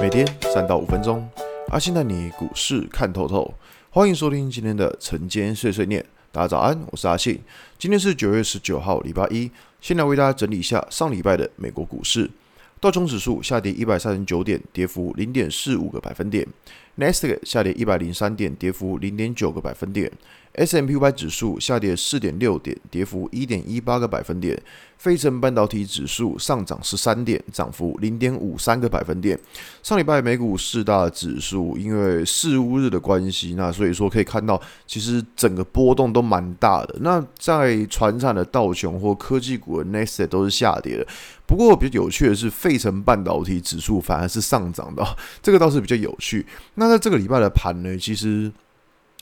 每天三到五分钟，阿信带你股市看透透。欢迎收听今天的晨间碎碎念。大家早安，我是阿信。今天是九月十九号，礼拜一。先来为大家整理一下上礼拜的美国股市。道琼指数下跌一百三十九点，跌幅零点四五个百分点。N e s t 下跌一百零三点，跌幅零点九个百分点。S M P Y 指数下跌四点六点，跌幅一点一八个百分点。费城半导体指数上涨十三点，涨幅零点五三个百分点。上礼拜美股四大指数因为四乌日的关系，那所以说可以看到，其实整个波动都蛮大的。那在传产的道琼或科技股的 n e s t 都是下跌的。不过比较有趣的是，费城半导体指数反而是上涨的，这个倒是比较有趣。那在这个礼拜的盘呢，其实。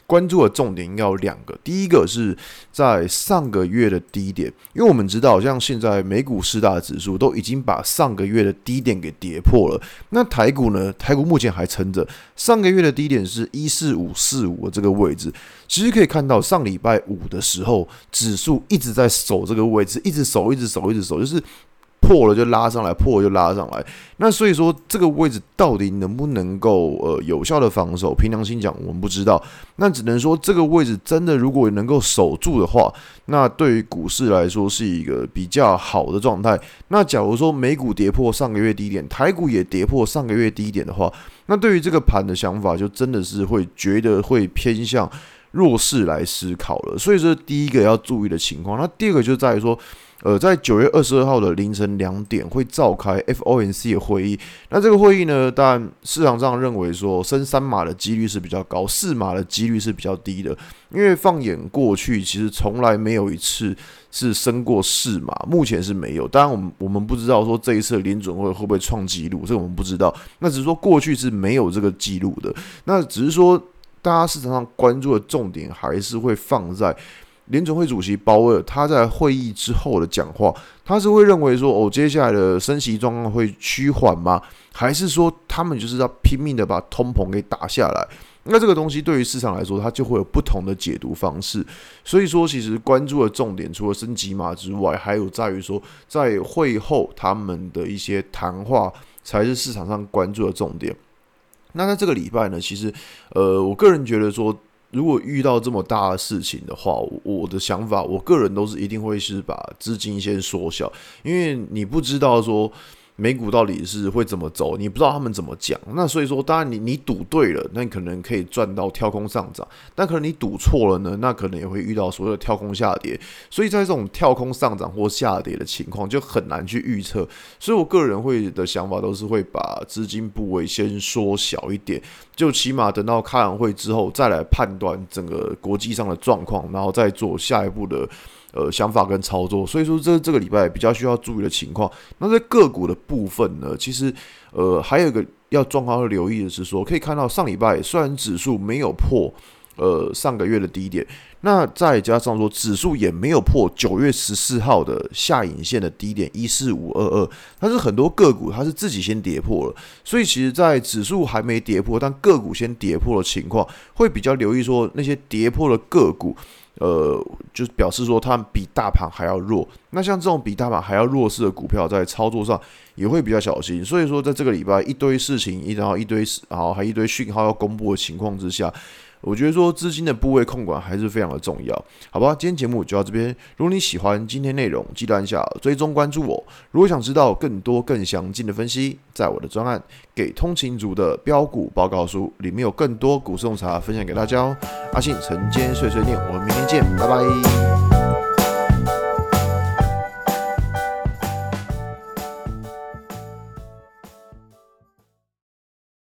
关注的重点应该有两个，第一个是在上个月的低点，因为我们知道，像现在美股四大指数都已经把上个月的低点给跌破了。那台股呢？台股目前还撑着，上个月的低点是一四五四五的这个位置。其实可以看到，上礼拜五的时候，指数一直在守这个位置，一直守，一直守，一直守，就是。破了就拉上来，破了就拉上来。那所以说，这个位置到底能不能够呃有效的防守？凭良心讲，我们不知道。那只能说，这个位置真的如果能够守住的话，那对于股市来说是一个比较好的状态。那假如说美股跌破上个月低点，台股也跌破上个月低点的话，那对于这个盘的想法，就真的是会觉得会偏向弱势来思考了。所以说，第一个要注意的情况。那第二个就在于说。呃，在九月二十二号的凌晨两点会召开 FOMC 的会议。那这个会议呢，当然市场上认为说升三码的几率是比较高，四码的几率是比较低的。因为放眼过去，其实从来没有一次是升过四码，目前是没有。当然，我们我们不知道说这一次联准会会不会创纪录，这个我们不知道。那只是说过去是没有这个记录的。那只是说，大家市场上关注的重点还是会放在。联准会主席鲍威尔他在会议之后的讲话，他是会认为说，哦，接下来的升息状况会趋缓吗？还是说他们就是要拼命的把通膨给打下来？那这个东西对于市场来说，它就会有不同的解读方式。所以说，其实关注的重点除了升级码之外，还有在于说，在会后他们的一些谈话才是市场上关注的重点。那在这个礼拜呢，其实，呃，我个人觉得说。如果遇到这么大的事情的话，我的想法，我个人都是一定会是把资金先缩小，因为你不知道说。美股到底是会怎么走？你不知道他们怎么讲。那所以说，当然你你赌对了，那你可能可以赚到跳空上涨；但可能你赌错了呢，那可能也会遇到所谓的跳空下跌。所以在这种跳空上涨或下跌的情况，就很难去预测。所以我个人会的想法都是会把资金部位先缩小一点，就起码等到开完会之后再来判断整个国际上的状况，然后再做下一步的。呃，想法跟操作，所以说这这个礼拜比较需要注意的情况。那在个股的部分呢，其实呃还有一个要状况要留意的是说，可以看到上礼拜虽然指数没有破呃上个月的低点，那再加上说指数也没有破九月十四号的下影线的低点一四五二二，但是很多个股它是自己先跌破了，所以其实，在指数还没跌破，但个股先跌破的情况，会比较留意说那些跌破的个股。呃，就表示说它比大盘还要弱。那像这种比大盘还要弱势的股票，在操作上也会比较小心。所以说，在这个礼拜一堆事情，然后一堆，然后还一堆讯号要公布的情况之下。我觉得说资金的部位控管还是非常的重要，好吧？今天节目就到这边。如果你喜欢今天内容，记得按下追踪关注我。如果想知道更多更详尽的分析，在我的专案《给通勤族的标股报告书》里面有更多股市洞察分享给大家哦。阿信晨间碎碎念，我们明天见，拜拜。